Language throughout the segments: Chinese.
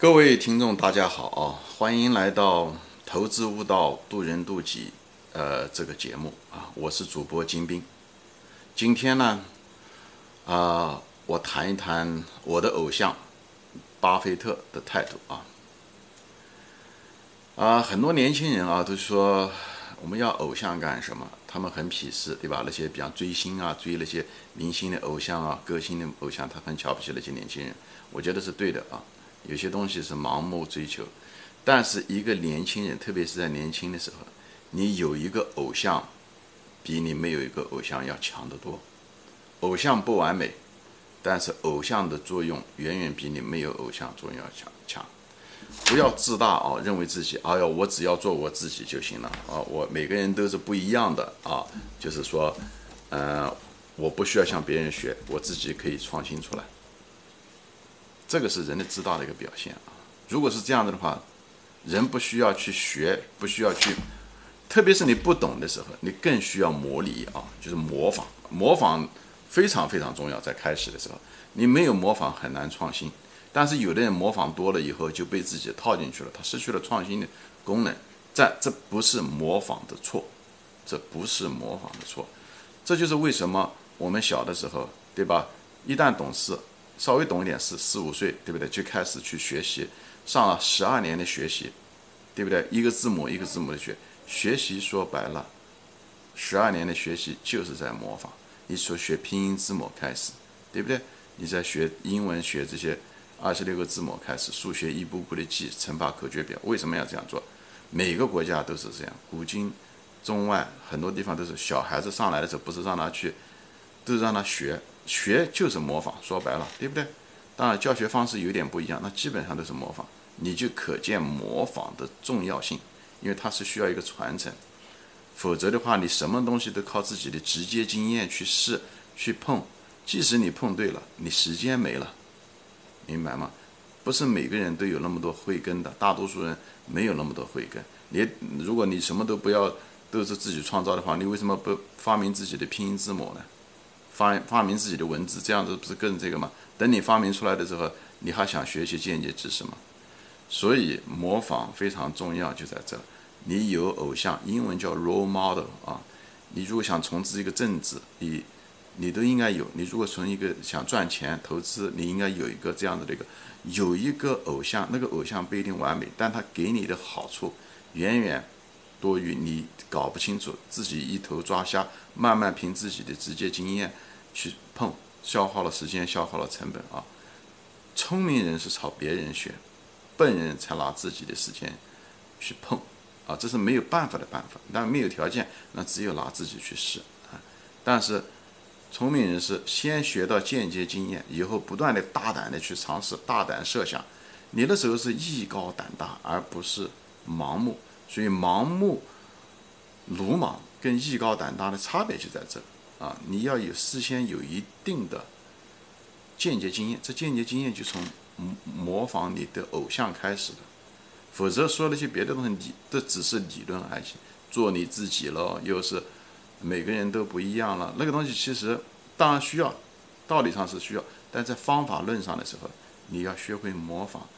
各位听众，大家好啊！欢迎来到《投资悟道，渡人渡己》呃这个节目啊，我是主播金兵。今天呢，啊，我谈一谈我的偶像巴菲特的态度啊。啊，很多年轻人啊都说我们要偶像干什么？他们很鄙视，对吧？那些比方追星啊，追那些明星的偶像啊，歌星的偶像，他很瞧不起那些年轻人。我觉得是对的啊。有些东西是盲目追求，但是一个年轻人，特别是在年轻的时候，你有一个偶像，比你没有一个偶像要强得多。偶像不完美，但是偶像的作用远远比你没有偶像作用要强强。不要自大啊，认为自己哎呀，我只要做我自己就行了啊，我每个人都是不一样的啊，就是说，呃，我不需要向别人学，我自己可以创新出来。这个是人的自大的一个表现啊！如果是这样子的话，人不需要去学，不需要去，特别是你不懂的时候，你更需要模拟啊，就是模仿。模仿非常非常重要，在开始的时候，你没有模仿很难创新。但是有的人模仿多了以后就被自己套进去了，他失去了创新的功能。在这不是模仿的错，这不是模仿的错，这就是为什么我们小的时候，对吧？一旦懂事。稍微懂一点是四五岁，对不对？就开始去学习，上了十二年的学习，对不对？一个字母一个字母的学，学习说白了，十二年的学习就是在模仿。你从学拼音字母开始，对不对？你在学英文学这些二十六个字母开始，数学一步步的记乘法口诀表。为什么要这样做？每个国家都是这样，古今中外很多地方都是小孩子上来的时候不是让他去，都是让他学。学就是模仿，说白了，对不对？当然教学方式有点不一样，那基本上都是模仿，你就可见模仿的重要性，因为它是需要一个传承，否则的话，你什么东西都靠自己的直接经验去试、去碰，即使你碰对了，你时间没了，明白吗？不是每个人都有那么多慧根的，大多数人没有那么多慧根。你如果你什么都不要，都是自己创造的话，你为什么不发明自己的拼音字母呢？发发明自己的文字，这样子不是更这个吗？等你发明出来的时候，你还想学习间接知识吗？所以模仿非常重要，就在这。你有偶像，英文叫 role model 啊。你如果想从事一个政治，你你都应该有。你如果从一个想赚钱投资，你应该有一个这样的这个，有一个偶像，那个偶像不一定完美，但他给你的好处远远多于你搞不清楚，自己一头抓瞎，慢慢凭自己的直接经验。去碰，消耗了时间，消耗了成本啊！聪明人是朝别人学，笨人才拿自己的时间去碰啊！这是没有办法的办法。但没有条件，那只有拿自己去试啊！但是聪明人是先学到间接经验，以后不断的大胆的去尝试，大胆设想。你的时候是艺高胆大，而不是盲目。所以盲目、鲁莽跟艺高胆大的差别就在这。啊，你要有事先有一定的间接经验，这间接经验就从模模仿你的偶像开始的，否则说那些别的东西，你这只是理论而已。做你自己了，又是每个人都不一样了，那个东西其实当然需要，道理上是需要，但在方法论上的时候，你要学会模仿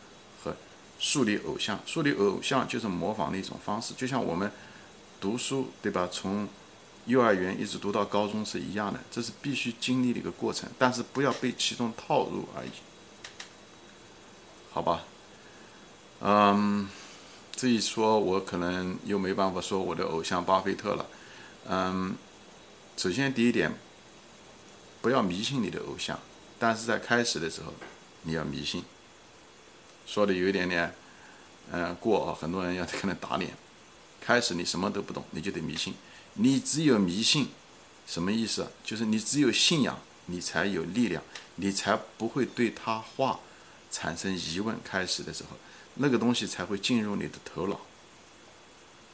树立偶像。树立偶像就是模仿的一种方式，就像我们读书，对吧？从幼儿园一直读到高中是一样的，这是必须经历的一个过程，但是不要被其中套入而已，好吧？嗯，这一说，我可能又没办法说我的偶像巴菲特了。嗯，首先第一点，不要迷信你的偶像，但是在开始的时候你要迷信，说的有一点点，嗯，过啊，很多人要可能打脸。开始你什么都不懂，你就得迷信。你只有迷信，什么意思？就是你只有信仰，你才有力量，你才不会对他话产生疑问。开始的时候，那个东西才会进入你的头脑。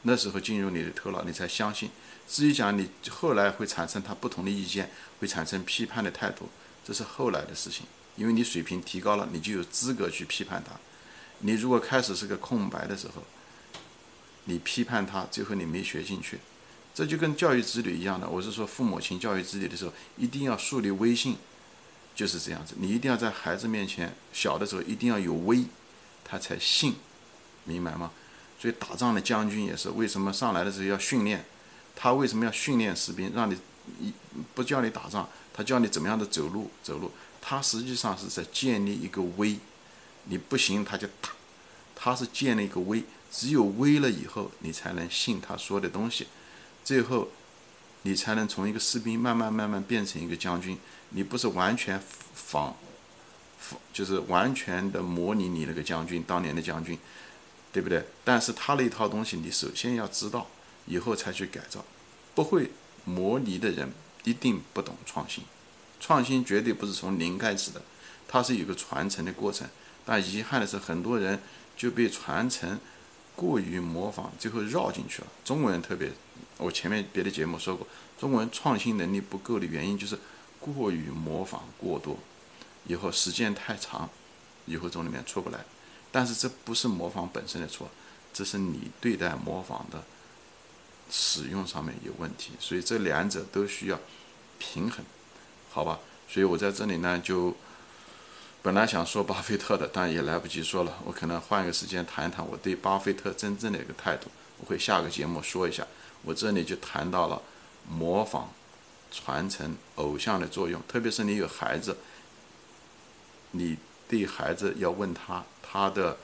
那时候进入你的头脑，你才相信。至于讲你后来会产生他不同的意见，会产生批判的态度，这是后来的事情。因为你水平提高了，你就有资格去批判他。你如果开始是个空白的时候，你批判他，最后你没学进去。这就跟教育子女一样的，我是说，父母亲教育子女的时候，一定要树立威信，就是这样子。你一定要在孩子面前，小的时候一定要有威，他才信，明白吗？所以打仗的将军也是为什么上来的时候要训练？他为什么要训练士兵？让你一不叫你打仗，他教你怎么样的走路走路。他实际上是在建立一个威，你不行他就打，他是建了一个威。只有威了以后，你才能信他说的东西，最后你才能从一个士兵慢慢慢慢变成一个将军。你不是完全仿，就是完全的模拟你那个将军当年的将军。对不对？但是他那一套东西，你首先要知道，以后才去改造。不会模拟的人一定不懂创新，创新绝对不是从零开始的，它是有个传承的过程。但遗憾的是，很多人就被传承过于模仿，最后绕进去了。中国人特别，我前面别的节目说过，中国人创新能力不够的原因就是过于模仿过多，以后时间太长，以后从里面出不来。但是这不是模仿本身的错，这是你对待模仿的使用上面有问题，所以这两者都需要平衡，好吧？所以我在这里呢，就本来想说巴菲特的，但也来不及说了，我可能换一个时间谈一谈我对巴菲特真正的一个态度，我会下个节目说一下。我这里就谈到了模仿、传承、偶像的作用，特别是你有孩子，你对孩子要问他。他的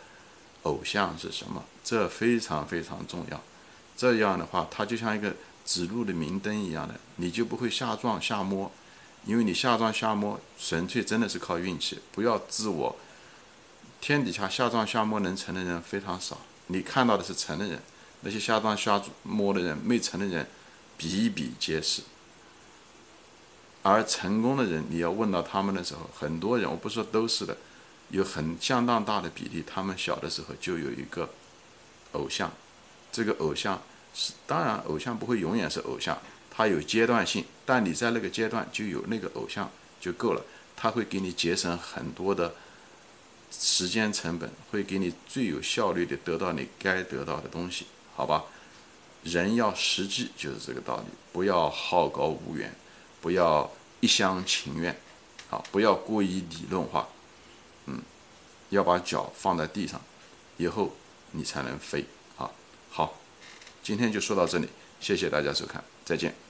偶像是什么？这非常非常重要。这样的话，他就像一个指路的明灯一样的，你就不会瞎撞瞎摸。因为你下撞瞎摸，纯粹真的是靠运气。不要自我。天底下下撞瞎摸能成的人非常少。你看到的是成的人，那些下撞瞎摸的人，没成的人比比皆是。而成功的人，你要问到他们的时候，很多人，我不说都是的。有很相当大的比例，他们小的时候就有一个偶像，这个偶像是当然，偶像不会永远是偶像，它有阶段性，但你在那个阶段就有那个偶像就够了，他会给你节省很多的时间成本，会给你最有效率的得到你该得到的东西，好吧？人要实际就是这个道理，不要好高骛远，不要一厢情愿，啊，不要过于理论化。嗯，要把脚放在地上，以后你才能飞。啊，好，今天就说到这里，谢谢大家收看，再见。